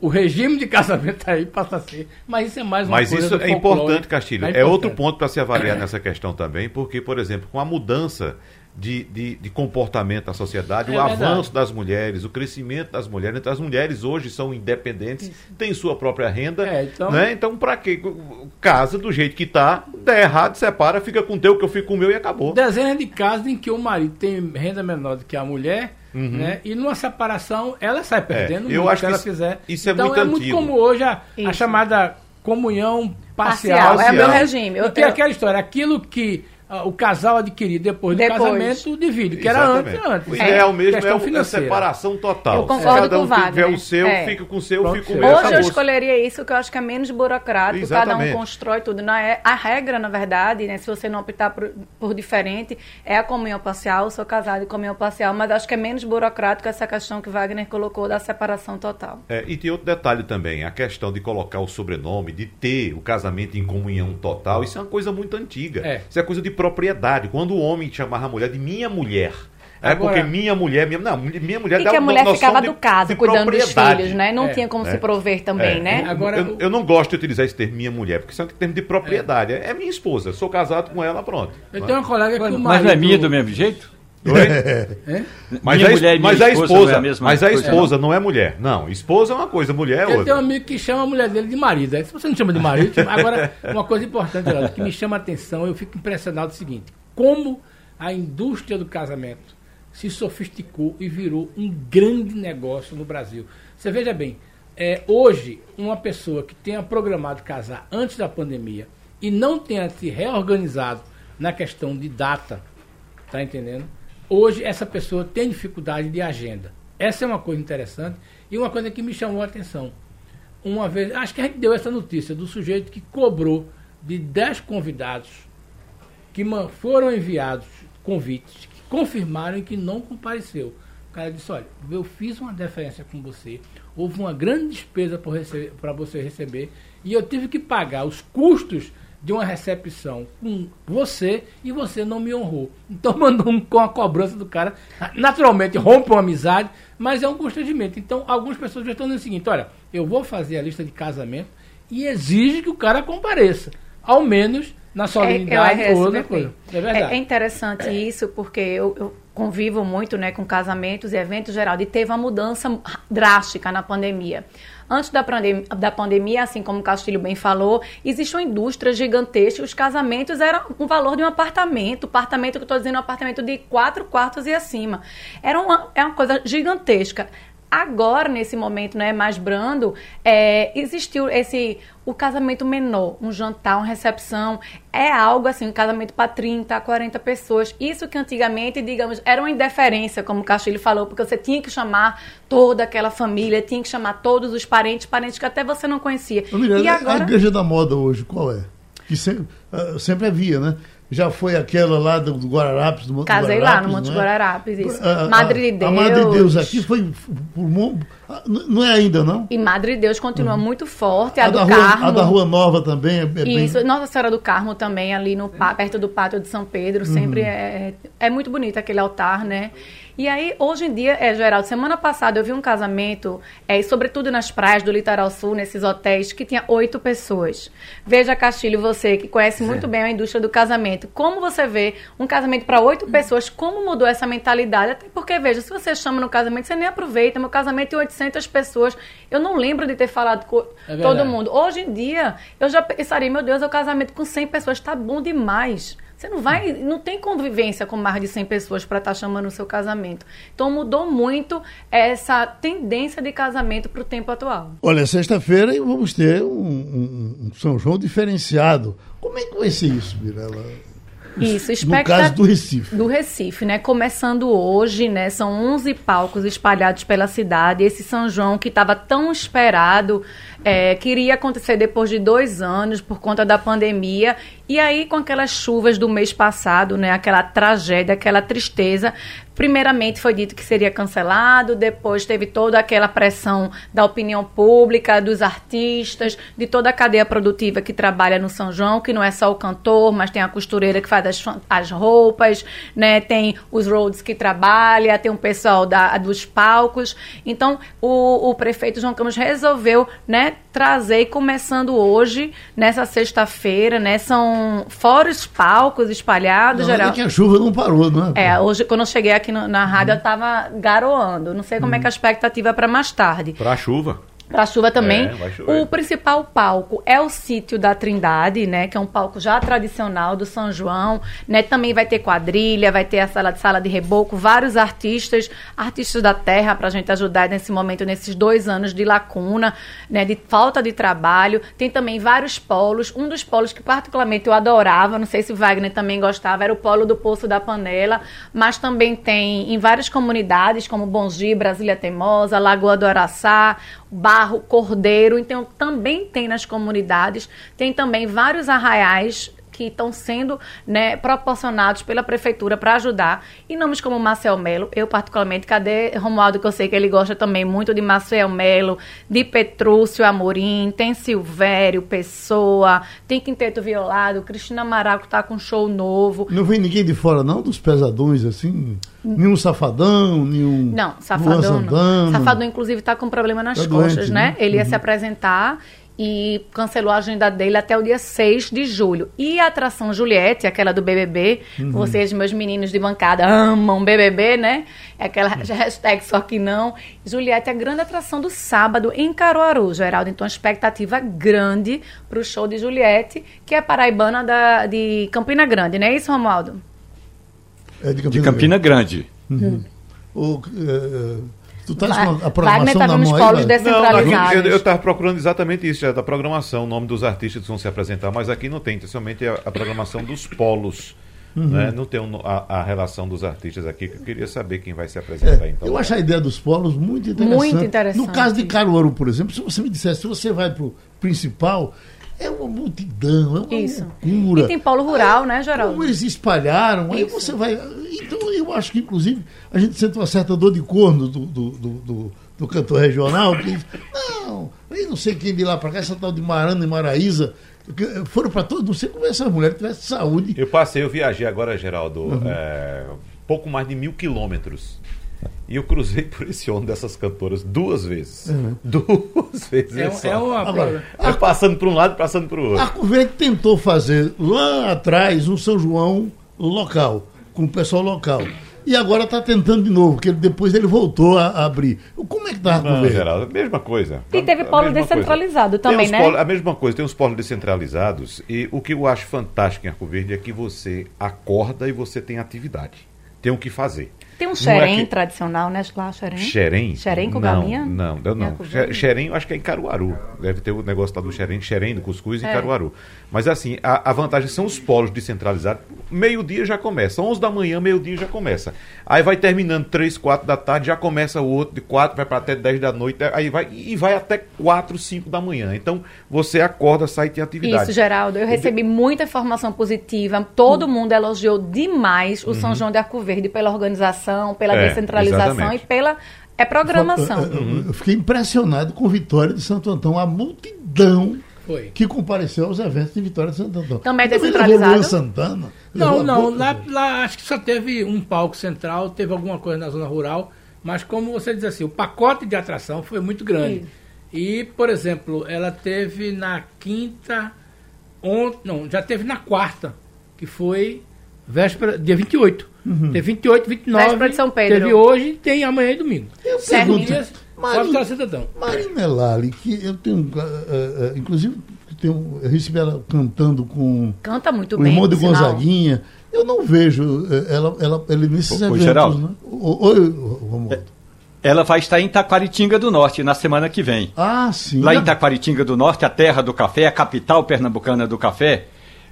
o regime de casamento aí passa a ser. Mas isso é mais uma Mas coisa isso do é importante, Castilho. É, importante. outro ponto para se avaliar nessa questão também, porque, por exemplo, com a mudança de, de, de comportamento da sociedade, É o verdade. avanço das mulheres, o crescimento das mulheres. Então, as mulheres hoje são independentes, têm sua própria renda. É, então- né? então para quê? Casa do jeito que tá, der errado, separa, fica com o teu, que eu fico com o meu e acabou. Dezenas de casos em que o marido tem renda menor do que a mulher, né? E numa separação ela sai perdendo Uhum. É, eu muito acho se ela que isso- fizer. isso é então muito é muito comum hoje a, a chamada comunhão parcial. Parcial, é o meu regime. Eu, é eu- aquela história, aquilo que o casal adquirir depois do Depois. casamento divide, que era Exatamente. antes, antes. O ideal mesmo é o- a financeira. separação total. Eu concordo cada um com o tiver Wagner. o seu, É. fica com o seu, Pronto, fica com o meu. Hoje eu escolheria isso, que eu acho que é menos burocrático, cada Exatamente. um constrói tudo. Na, é- a regra, na verdade, né, se você não optar por, por diferente, é a comunhão parcial, eu sou casado em comunhão parcial, mas acho que é menos burocrático essa questão que Wagner colocou da separação total. É, e tem outro detalhe também, a questão de colocar o sobrenome, de ter o casamento em comunhão total, isso é uma coisa muito antiga. É. Isso é coisa de propriedade. Quando o homem chamava a mulher de minha mulher. É Agora- porque minha mulher, minha, não, minha mulher E dá que a mulher ficava do caso, cuidando dos filhos, né? Não É, tinha como é. se prover também, É. né? Agora, eu, eu não gosto de utilizar esse termo minha mulher, porque isso é um termo de propriedade. É, é minha esposa, sou casado com ela, pronto. Eu tenho uma colega que o Mas marido... não é minha do mesmo jeito? Oi? Hein? Mas, Minha a, mulher mas a esposa não é a mesma mas a esposa não é mulher. Não, esposa é uma coisa, mulher é Eu tenho um outra. amigo que chama a mulher dele de marido. Se você não chama de marido, chama- agora, uma coisa importante, Geraldo, que me chama a atenção, eu fico impressionado é o seguinte: como a indústria do casamento se sofisticou e virou um grande negócio no Brasil. Você veja bem, é, hoje, uma pessoa que tenha programado casar antes da pandemia e não tenha se reorganizado na questão de data, tá entendendo? Hoje essa pessoa tem dificuldade de agenda. Essa é uma coisa interessante e uma coisa que me chamou a atenção. Uma vez, acho que a gente deu essa notícia do sujeito que cobrou de 10 convidados que foram enviados convites, que confirmaram que não compareceu. O cara disse, olha, eu fiz uma deferência com você, houve uma grande despesa para você receber, e eu tive que pagar os custos de uma recepção com você e você não me honrou. Então mandou um, com a cobrança do cara. Naturalmente rompe uma amizade, mas é um constrangimento. Então algumas pessoas já estão dizendo o seguinte: olha, eu vou fazer a lista de casamento e exige que o cara compareça. Ao menos na solenidade É, RSVP. né, ou outra coisa. É verdade. É, é interessante isso, porque eu, eu convivo muito né, com casamentos e eventos geral, e teve uma mudança drástica na pandemia. Antes da, pandem da pandemia, assim como o Castilho bem falou, existe uma indústria gigantesca. Os casamentos eram um valor de um apartamento. Apartamento que eu estou dizendo, um apartamento de quatro quartos e acima. Era uma, é uma coisa gigantesca. Agora, nesse momento né, mais brando, é, existiu esse o casamento menor, um jantar, uma recepção, é algo assim, um casamento para 30, 40 pessoas. Isso que antigamente, digamos, era uma indiferença, como o Castilho falou, porque você tinha que chamar toda aquela família, tinha que chamar todos os parentes, parentes que até você não conhecia. E agora... A igreja da moda hoje, qual é? Que sempre, uh, sempre havia, né? Já foi aquela lá do, do Guararapes, do Monte Casei Guararapes, lá no Monte é? Guararapes, isso. A, Madre de Deus. A Madre de Deus aqui foi por, não é ainda, não? E Madre de Deus continua uhum. muito forte. A, a do da Carmo. Rua, a da Rua Nova também é, é Isso, bem... Nossa Senhora do Carmo também, ali no, perto do Pátio de São Pedro. Sempre uhum. é, é muito bonito aquele altar, né? E aí, hoje em dia, é, Geraldo, semana passada eu vi um casamento, é, sobretudo nas praias do Litoral Sul, nesses hotéis, que tinha oito pessoas. Veja, Castilho, você que conhece muito bem a indústria do casamento, como você vê um casamento para oito pessoas, como mudou essa mentalidade? Até porque, veja, se você chama no casamento, você nem aproveita. Meu casamento tem 800 pessoas. Eu não lembro de ter falado com é todo mundo. Hoje em dia, eu já pensaria, meu Deus, é um casamento com 100 pessoas, está bom demais. Você não vai, não tem convivência com mais de 100 pessoas para estar tá chamando o seu casamento. Então mudou muito essa tendência de casamento para o tempo atual. Olha, sexta-feira vamos ter um, um, um, São João diferenciado. Como é que vai ser isso, Mirella? Isso, No caso do Recife. Do Recife, né? Começando hoje, né? São 11 palcos espalhados pela cidade. Esse São João que estava tão esperado, é, queria acontecer depois de dois anos por conta da pandemia. E aí, com aquelas chuvas do mês passado, né? Aquela tragédia, aquela tristeza, Primeiramente foi dito que seria cancelado, depois teve toda aquela pressão da opinião pública, dos artistas, de toda a cadeia produtiva que trabalha no São João, que não é só o cantor, mas tem a costureira que faz as, as roupas, né? tem os roads que trabalha, tem o pessoal da, dos palcos. Então, o, o prefeito João Campos resolveu né, trazer, começando hoje, nessa sexta-feira, né? São fora os palcos espalhados. Não, geral. É que a chuva não parou, não é? É, hoje, quando eu cheguei aqui aqui no, na rádio, eu estava garoando. Não sei como é que a expectativa é para mais tarde. Para a chuva. Para a chuva também. É, o principal palco é o sítio da Trindade, né? Que é um palco já tradicional do São João. Né? Também vai ter quadrilha, vai ter a sala de sala de reboco, vários artistas, artistas da terra, para a gente ajudar nesse momento, nesses dois anos de lacuna, né? De falta de trabalho. Tem também vários polos. Um dos polos que particularmente eu adorava, não sei se Wagner também gostava, era o polo do Poço da Panela, mas também tem em várias comunidades, como Bongi, Brasília Teimosa, Lagoa do Araçá, barro, cordeiro. Então, também tem nas comunidades. Tem também vários arraiais que estão sendo né, proporcionados pela prefeitura para ajudar. E nomes como Marcel Melo, eu particularmente, cadê Romualdo, que eu sei que ele gosta também muito de Marcel Melo, de Petrúcio Amorim, tem Silvério, Pessoa, tem Quinteto Violado, Cristina Amaral que está com show novo. Não vem ninguém de fora, não, dos pesadões, assim? Nenhum safadão, nenhum. Não, safadão não. Safadão, inclusive, está com problema nas tá costas, doente, né? né? Ele ia uhum. se apresentar e cancelou a agenda dele até o dia 6 de julho. E a atração Juliette, aquela do BBB, uhum. vocês, meus meninos de bancada, amam BBB, né? É aquela uhum. hashtag só que não. Juliette é a grande atração do sábado em Caruaru, Geraldo. Então, expectativa grande para o show de Juliette, que é paraibana da, de Campina Grande, não é isso, Romualdo? É de Campina, de Campina Grande. Grande. Uhum. O, uh, Tu tá com a programação Wagner nos polos descentralizados. Não, eu estava procurando exatamente isso, já da programação, o nome dos artistas que vão se apresentar, mas aqui não tem, somente a, a programação dos polos. Uhum. Né? Não tem um, a, a, relação dos artistas aqui, que eu queria saber quem vai se apresentar. É, então, eu acho a ideia dos polos muito interessante. Muito interessante. No caso de Caruaru, por exemplo, se você me dissesse, se você vai para o principal, é uma multidão, é uma Isso. loucura. E tem polo rural, né, Geraldo? Como eles espalharam, Isso. aí você vai. Então eu acho que, inclusive, a gente sente uma certa dor de corno do, do, do, do, do cantor regional, que diz, não, aí não sei quem de lá para cá, essa tal de Marana e Maraísa, foram para todos, não sei como essa mulher tivesse saúde. Eu passei, eu viajei agora, Geraldo, uhum. é, pouco mais de mil quilômetros e eu cruzei por esse ônibus dessas cantoras duas vezes. Uhum. Duas vezes. É, é, é uma Agora, a, passando para um lado e passando para o outro. A Cuvete tentou fazer lá atrás um São João local, com o pessoal local. e agora está tentando de novo, porque depois ele voltou a, a abrir. Como é que está Não, Arco Verde? Geraldo, mesma coisa. E teve polo descentralizado Tem também, uns né? polo- a mesma coisa, tem os polos descentralizados e o que eu acho fantástico em Arco Verde é que você acorda e você tem atividade. Tem o que fazer. Tem um é xerém que- tradicional, né? Lá, xerém. Xerém? Xerém com não, galinha? Não, eu Em não. Verde? Xerém, eu acho que é em Caruaru. Deve ter o negócio lá do xerém, xerém do cuscuz em É. Caruaru. Mas assim, a, a vantagem são os polos descentralizados. Meio-dia já começa. 11 da manhã, meio-dia já começa. Aí vai terminando 3, 4 da tarde, já começa o outro de 4, vai para até 10 da noite, aí vai e vai até 4, 5 da manhã. Então, você acorda, sai e tem atividade. Isso, Geraldo. Eu recebi muita informação positiva. Todo mundo elogiou demais o São João de Arco Verde pela organização, pela Uhum. É, descentralização exatamente. e pela é programação. Eu fiquei impressionado com Vitória de Santo Antão, a multidão Foi. que compareceu aos eventos de Vitória de Santo Antão. Também é descentralizado? Luan Santana. Não, não. boca, Lá, lá acho que só teve um palco central, teve alguma coisa na zona rural, mas como você diz assim, o pacote de atração foi muito grande. Isso. E, por exemplo, ela teve na quinta, ont, não, já teve na quarta, que foi véspera, dia 28. Teve 28, 29. Véspera de São Pedro. Teve hoje, tem amanhã e domingo. Eu pergunto, dias, mas- fora Vitória de Santo Antão. Marina Lali, que eu tenho, ah, ah, ah, inclusive, tenho, eu recebi ela cantando com Canta muito o bem. irmão de por sinal. Gonzaguinha. Eu não vejo eh, ela, ela, ele nesses Ô, ô, eventos. Geraldo. Né? Oi, Romualdo. Ela vai estar em Taquaritinga do Norte na semana que vem. Ah, sim. Lá em Taquaritinga do Norte, a terra do café, a capital pernambucana do café,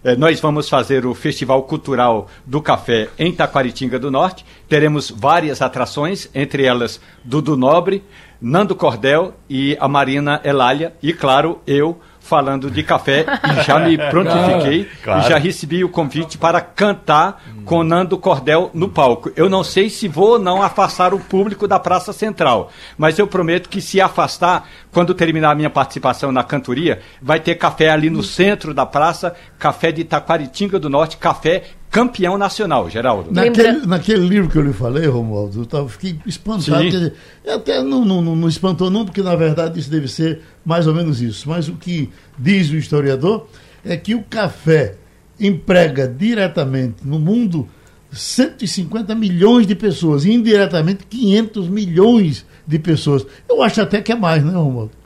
eh, nós vamos fazer o Festival Cultural do Café em Taquaritinga do Norte. Teremos várias atrações, entre elas Dudu Nobre, Nando Cordel e a Marina Elália. E, claro, eu falando de café e já me prontifiquei Claro. e já recebi o convite para cantar com Nando Cordel no palco. Eu não sei se vou ou não afastar o público da Praça Central, mas eu prometo que se afastar, quando terminar a minha participação na cantoria, vai ter café ali no centro da praça, café de Taquaritinga do Norte, café campeão nacional, Geraldo. Naquele, naquele livro que eu lhe falei, Romualdo, eu tava, fiquei espantado. Dizer, até não, não, não, não espantou, não, porque na verdade isso deve ser mais ou menos isso. Mas o que diz o historiador é que o café emprega diretamente no mundo 150 milhões de pessoas, e indiretamente 500 milhões de pessoas. Eu acho até que é mais, né, Romualdo?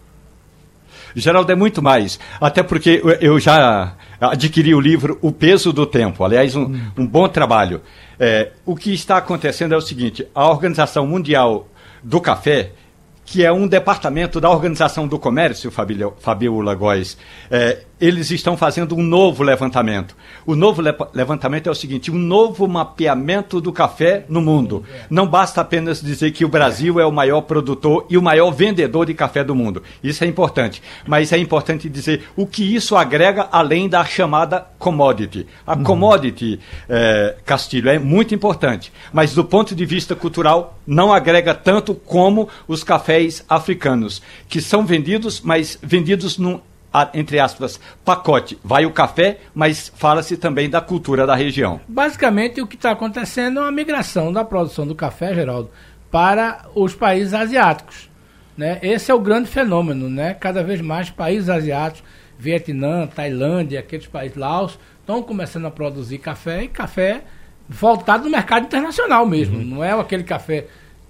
Geraldo, é muito mais. Até porque eu- já adquiri o livro O Peso do Tempo. Aliás, um, um bom trabalho. É, o que está acontecendo é o seguinte: a Organização Mundial do Café, que é um departamento da Organização do Comércio, Fabiola Góes, é, eles estão fazendo um novo levantamento. O novo le- levantamento é o seguinte: um novo mapeamento do café no mundo. Não basta apenas dizer que o Brasil é o maior produtor e o maior vendedor de café do mundo. Isso é importante. Mas é importante dizer o que isso agrega além da chamada commodity. A commodity, eh, Castilho, é muito importante. Mas do ponto de vista cultural, não agrega tanto como os cafés africanos, que são vendidos, mas vendidos num entre aspas, pacote. Vai o café, mas fala-se também da cultura da região. Basicamente, o que está acontecendo é uma migração da produção do café, Geraldo, para os países asiáticos. Né? Esse é o grande fenômeno. Né? Cada vez mais países asiáticos, Vietnã, Tailândia, aqueles países, Laos, estão começando a produzir café e café voltado no mercado internacional mesmo. Não é aquele café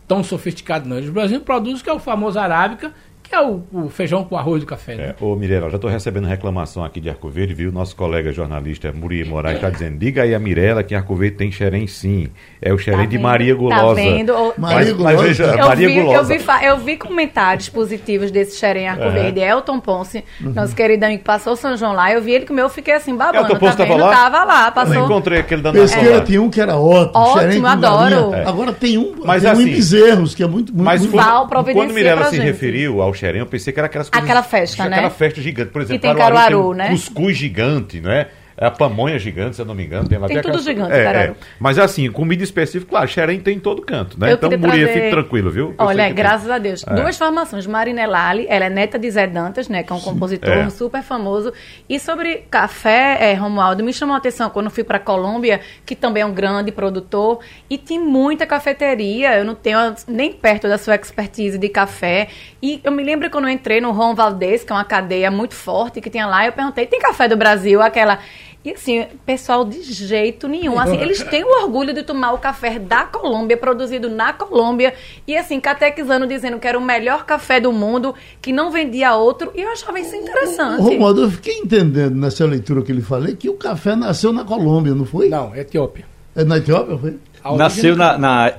tão sofisticado, não. Os Brasil produzem que é o famoso arábica, que é o, o feijão com arroz do café. Né? É, ô Mirella, já estou recebendo reclamação aqui de Arco Verde, viu? Nosso colega jornalista Muri Moraes está dizendo: diga aí a Mirella que Arco Verde tem xerém sim. É o xerém Tá de vendo? Maria Tá Gulosa. vendo? Ô, Maria Mas, mas Gulosa. veja, Eu Maria vi, eu, Gulosa. vi, fa- eu vi comentários positivos desse xerém Arco É. Verde. Elton Ponce, Uhum. nosso querido amigo, passou o São João lá. Eu vi ele comeu, eu fiquei assim, babando. Elton Ponce tá tava vendo? lá? Tava lá, Eu passou. encontrei aquele danado Pesqueira lá. tinha um que era ótimo. Ótimo, adoro. galinha. Agora tem um, Mas tem um assim, em Bezerros, que é muito, muito, Mas muito quando, quando Mirella se gente. referiu ao xerém, eu pensei que era aquelas coisas... Aquela festa, né? Aquela festa gigante. Por exemplo, tem Caruaru Caruaru, né? cuscuz gigante, não é? A pamonha gigante, se eu não me engano. Tem, lá, Tem tudo gigante, é, é. Mas assim, comida específica, claro, xerém tem em todo canto, né? Eu então, Muria, trazer- fique tranquilo, viu? Eu Olha, que tem. graças a Deus. É. Duas formações. Marina Lali, ela é neta de Zé Dantas, né? Que é um compositor É. super famoso. E sobre café, é, Romualdo, me chamou a atenção quando fui para Colômbia, que também é um grande produtor, e tem muita cafeteria. Eu não tenho nem perto da sua expertise de café. E eu me lembro quando eu entrei no Ron Valdez, que é uma cadeia muito forte que tinha lá, eu perguntei, tem café do Brasil? Aquela. E assim, pessoal, de jeito nenhum. Assim, eles têm o orgulho de tomar o café da Colômbia, produzido na Colômbia, e assim, catequizando, dizendo que era o melhor café do mundo, que não vendia outro, e eu achava isso interessante. Romualdo, eu fiquei entendendo nessa leitura que ele falei que o café nasceu na Colômbia, não foi? Não, Etiópia. É na Etiópia, foi? Nasceu na, na,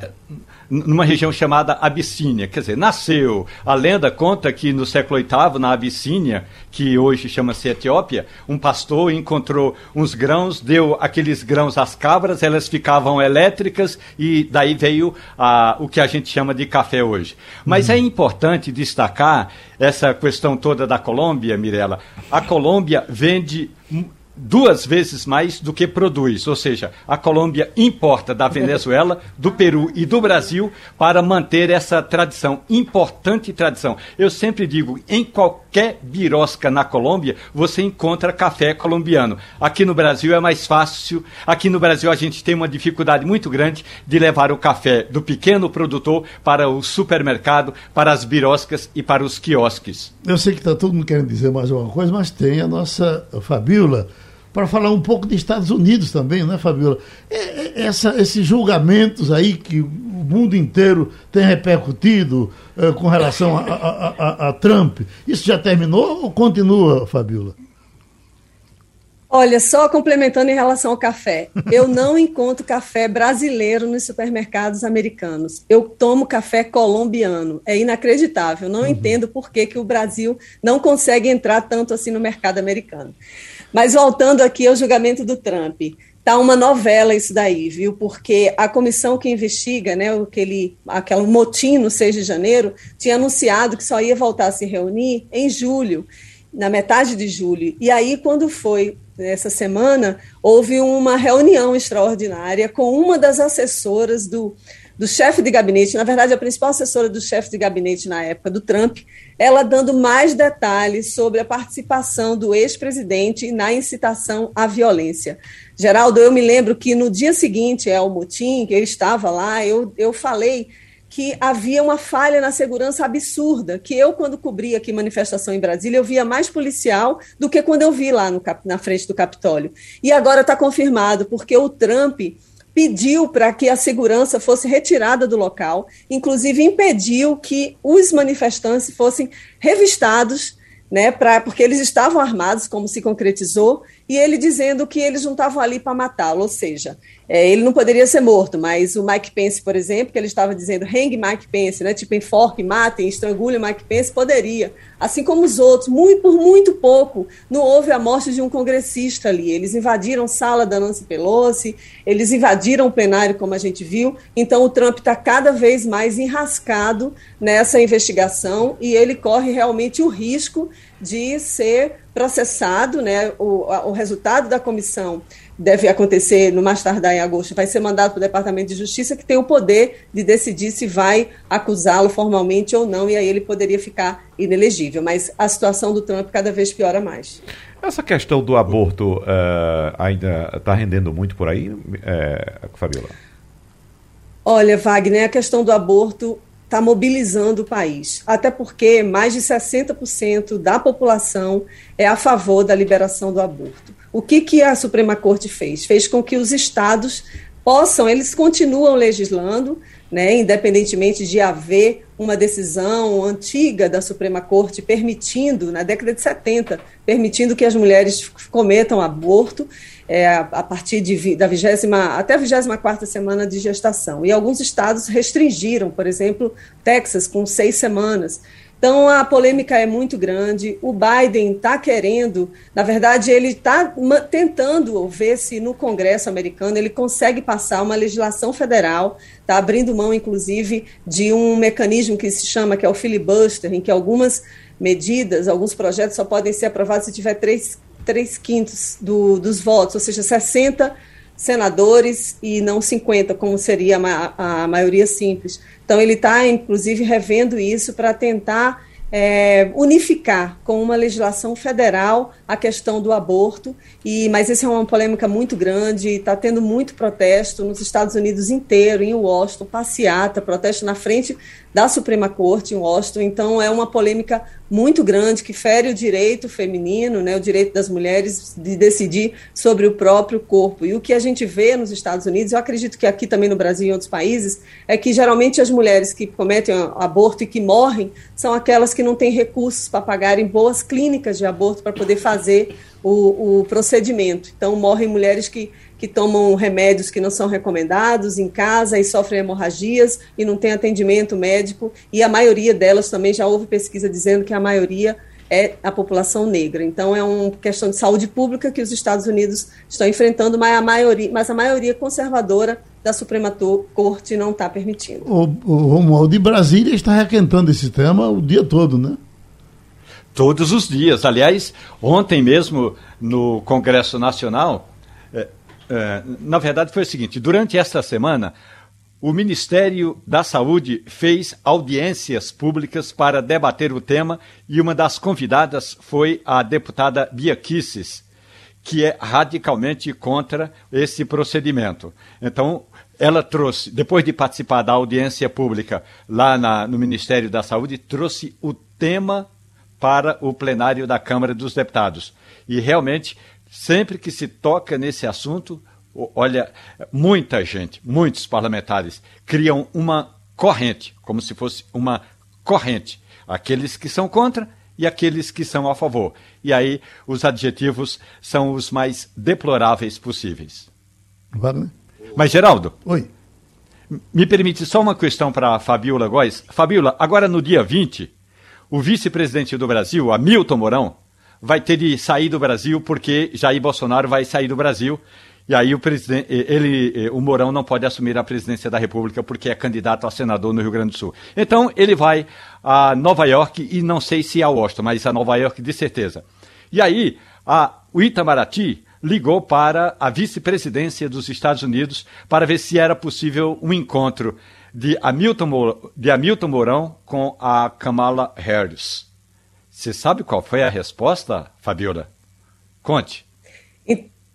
numa região chamada Abissínia. Quer dizer, nasceu. A lenda conta que no século VIII, na Abissínia, que hoje chama-se Etiópia, um pastor encontrou uns grãos, deu aqueles grãos às cabras, elas ficavam elétricas e daí veio a, o que a gente chama de café hoje. Mas uhum. é importante destacar essa questão toda da Colômbia, Mirella. A Colômbia vende duas vezes mais do que produz. Ou seja, a Colômbia importa da Venezuela, do Peru e do Brasil para manter essa tradição, importante tradição. Eu sempre digo, em qualquer birosca na Colômbia, você encontra café colombiano. Aqui no Brasil é mais fácil. Aqui no Brasil a gente tem uma dificuldade muito grande de levar o café do pequeno produtor para o supermercado, para as biroscas e para os quiosques. Eu sei que está todo mundo querendo dizer mais alguma coisa, mas tem a nossa Fabiola para falar um pouco dos Estados Unidos também, né, Fabiola? É, é, essa, esses julgamentos aí que o mundo inteiro tem repercutido é, com relação a, a, a, a, Trump, isso já terminou ou continua, Fabiola? Olha, só complementando em relação ao café, eu não encontro café brasileiro nos supermercados americanos. Eu tomo café colombiano. É inacreditável. Não uhum. entendo por que, que o Brasil não consegue entrar tanto assim no mercado americano. Mas voltando aqui ao julgamento do Trump, tá uma novela isso daí, viu? Porque a comissão que investiga, né, aquele, aquele motim no 6 de janeiro, tinha anunciado que só ia voltar a se reunir em julho, na metade de julho. E aí, quando foi essa semana, houve uma reunião extraordinária com uma das assessoras do, do chefe de gabinete, na verdade, a principal assessora do chefe de gabinete na época do Trump, ela dando mais detalhes sobre a participação do ex-presidente na incitação à violência. Geraldo, eu me lembro que no dia seguinte ao motim, que ele estava lá, eu, eu falei que havia uma falha na segurança absurda, que eu, quando cobri aqui manifestação em Brasília, eu via mais policial do que quando eu vi lá no, na frente do Capitólio. E agora está confirmado, porque o Trump pediu para que a segurança fosse retirada do local, inclusive impediu que os manifestantes fossem revistados, né, pra, porque eles estavam armados, como se concretizou, e ele dizendo que eles não estavam ali para matá-lo, ou seja, é, ele não poderia ser morto, mas o Mike Pence, por exemplo, que ele estava dizendo hang Mike Pence, né, tipo enforque, matem, estrangule Mike Pence, poderia. Assim como os outros, muito, por muito pouco, não houve a morte de um congressista ali. Eles invadiram sala da Nancy Pelosi, eles invadiram o plenário, como a gente viu. Então o Trump está cada vez mais enrascado nessa investigação e ele corre realmente o risco de ser processado, né? O, o resultado da comissão deve acontecer no mais tardar em agosto, vai ser mandado para o Departamento de Justiça, que tem o poder de decidir se vai acusá-lo formalmente ou não, e aí ele poderia ficar inelegível. Mas a situação do Trump cada vez piora mais. Essa questão do aborto uh, ainda está rendendo muito por aí, uh, Fabiola? Olha, Wagner, a questão do aborto está mobilizando o país. Até porque mais de 60% da população é a favor da liberação do aborto. O que, que a Suprema Corte fez? Fez com que os estados possam, eles continuam legislando, né, independentemente de haver uma decisão antiga da Suprema Corte permitindo, na década de 70, permitindo que as mulheres cometam aborto é, a partir de, da vigésima até a 24 semana de gestação. E alguns estados restringiram, por exemplo, Texas, com seis semanas. Então a polêmica é muito grande. O Biden está querendo, na verdade, ele está tentando ver se no Congresso americano ele consegue passar uma legislação federal, está abrindo mão, inclusive, de um mecanismo que se chama que é o filibuster, em que algumas medidas, alguns projetos só podem ser aprovados se tiver três, três quintos do, dos votos, ou seja, 60 senadores e não 50, como seria a, a maioria simples. Então, ele está, inclusive, revendo isso para tentar é, unificar com uma legislação federal a questão do aborto. E, mas essa é uma polêmica muito grande, está tendo muito protesto nos Estados Unidos inteiro, em Washington, passeata, protesto na frente da Suprema Corte em Washington. Então, é uma polêmica muito grande que fere o direito feminino, né, o direito das mulheres de decidir sobre o próprio corpo. E o que a gente vê nos Estados Unidos, eu acredito que aqui também no Brasil e em outros países, é que geralmente as mulheres que cometem aborto e que morrem são aquelas que não têm recursos para pagarem boas clínicas de aborto para poder fazer o, o procedimento. Então, morrem mulheres que que tomam remédios que não são recomendados em casa e sofrem hemorragias e não tem atendimento médico, e a maioria delas também já houve pesquisa dizendo que a maioria é a população negra. Então é uma questão de saúde pública que os Estados Unidos estão enfrentando, mas a maioria, mas a maioria conservadora da Suprema Corte não está permitindo. O, o Romualdo de Brasília está requentando esse tema o dia todo, né? Todos os dias. Aliás, ontem mesmo no Congresso Nacional, é, na verdade, foi o seguinte: durante esta semana, o Ministério da Saúde fez audiências públicas para debater o tema e uma das convidadas foi a deputada Bia Kisses, que é radicalmente contra esse procedimento. Então, ela trouxe, depois de participar da audiência pública lá na, no Ministério da Saúde, trouxe o tema para o plenário da Câmara dos Deputados. E realmente Sempre que se toca nesse assunto, olha, muita gente, muitos parlamentares criam uma corrente, como se fosse uma corrente. Aqueles que são contra e aqueles que são a favor. E aí os adjetivos são os mais deploráveis possíveis. Wagner? Mas, Geraldo. Oi. Me permite só uma questão para a Fabiola Góes. Fabiola, agora no dia 20, o vice-presidente do Brasil, Hamilton Mourão, vai ter de sair do Brasil porque Jair Bolsonaro vai sair do Brasil. E aí o presidente, ele, o Mourão não pode assumir a presidência da República porque é candidato a senador no Rio Grande do Sul. Então ele vai a Nova York e não sei se a Washington, mas a Nova York de certeza. E aí a, o Itamaraty ligou para a vice-presidência dos Estados Unidos para ver se era possível um encontro de Hamilton, de Hamilton Mourão com a Kamala Harris. Você sabe qual foi a resposta, Fabiola? Conte.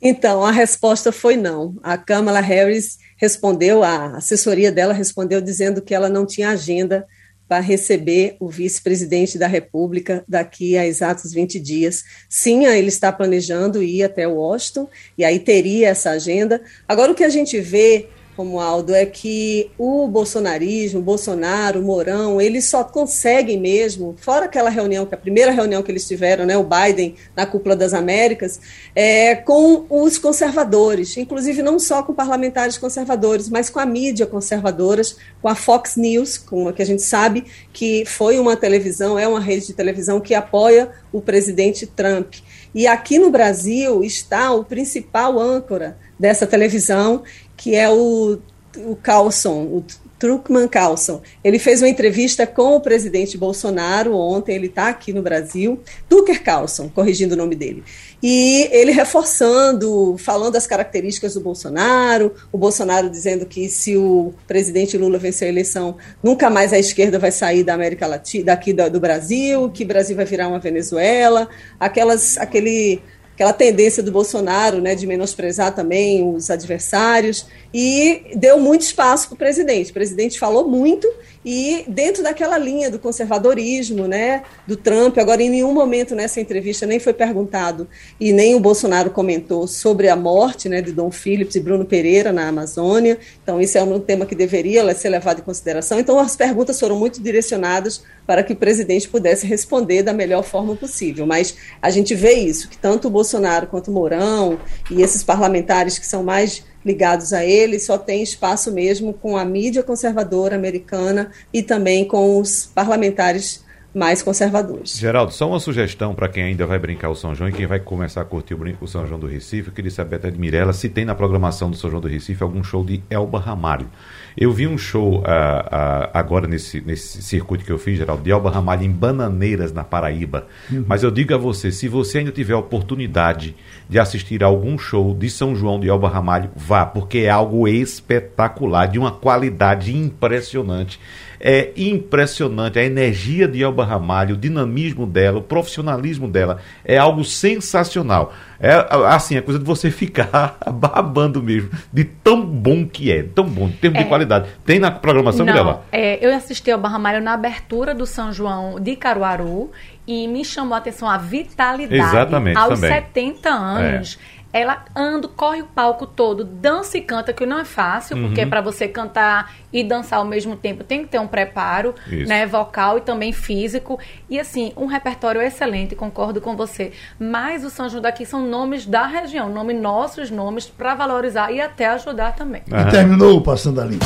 Então, a resposta foi não. A Kamala Harris respondeu, a assessoria dela respondeu dizendo que ela não tinha agenda para receber o vice-presidente da República daqui a exatos 20 dias. Sim, ele está planejando ir até Washington, e aí teria essa agenda. Agora, o que a gente vê Romualdo, é que o bolsonarismo, Bolsonaro, Mourão, eles só conseguem mesmo, fora aquela reunião, que a primeira reunião que eles tiveram, né, o Biden na cúpula das Américas, é, com os conservadores, inclusive não só com parlamentares conservadores, mas com a mídia conservadoras, com a Fox News, com a que a gente sabe que foi uma televisão, é uma rede de televisão que apoia o presidente Trump. E aqui no Brasil está o principal âncora dessa televisão, que é o, o Carlson, o Truckman Carlson. Ele fez uma entrevista com o presidente Bolsonaro ontem, ele está aqui no Brasil, Tucker Carlson, corrigindo o nome dele. E ele reforçando, falando as características do Bolsonaro, o Bolsonaro dizendo que se o presidente Lula vencer a eleição, nunca mais a esquerda vai sair da América Latina, daqui do, do Brasil, que o Brasil vai virar uma Venezuela, aquelas, aquele aquela tendência do Bolsonaro né, de menosprezar também os adversários, e deu muito espaço para o presidente. O presidente falou muito e dentro daquela linha do conservadorismo, né, do Trump, agora em nenhum momento nessa entrevista nem foi perguntado e nem o Bolsonaro comentou sobre a morte, né, de Dom Phillips e Bruno Pereira na Amazônia. Então isso é um tema que deveria ser levado em consideração. Então as perguntas foram muito direcionadas para que o presidente pudesse responder da melhor forma possível. Mas a gente vê isso que tanto o Bolsonaro quanto o Mourão e esses parlamentares que são mais ligados a ele, só tem espaço mesmo com a mídia conservadora americana e também com os parlamentares mais conservadores. Geraldo, só uma sugestão para quem ainda vai brincar o São João e quem vai começar a curtir o, o São João do Recife. Eu queria saber até de Mirella se tem na programação do São João do Recife algum show de Elba Ramalho. Eu vi um show uh, uh, agora nesse, nesse circuito que eu fiz, Geraldo, de Elba Ramalho em Bananeiras, na Paraíba. Uhum. Mas eu digo a você, se você ainda tiver a oportunidade de assistir a algum show de São João de Elba Ramalho, vá, porque é algo espetacular, de uma qualidade impressionante É impressionante a energia de Elba Ramalho, o dinamismo dela, o profissionalismo dela. É algo sensacional. É assim, a coisa de você ficar babando mesmo, de tão bom que é, tão bom, em termos É. de qualidade. Tem na programação, Não, Mirella? é, eu assisti ao Barramalho na abertura do São João de Caruaru e me chamou a atenção a vitalidade. Exatamente, Aos também. 70 anos. Ela anda, corre o palco todo, dança e canta, que não é fácil, Uhum. porque para você cantar e dançar ao mesmo tempo tem que ter um preparo, Isso. né, vocal e também físico. E assim, um repertório excelente, concordo com você. Mas o São João daqui são nomes da região, nome nossos nomes para valorizar e até ajudar também. E terminou o Passando a Limpo.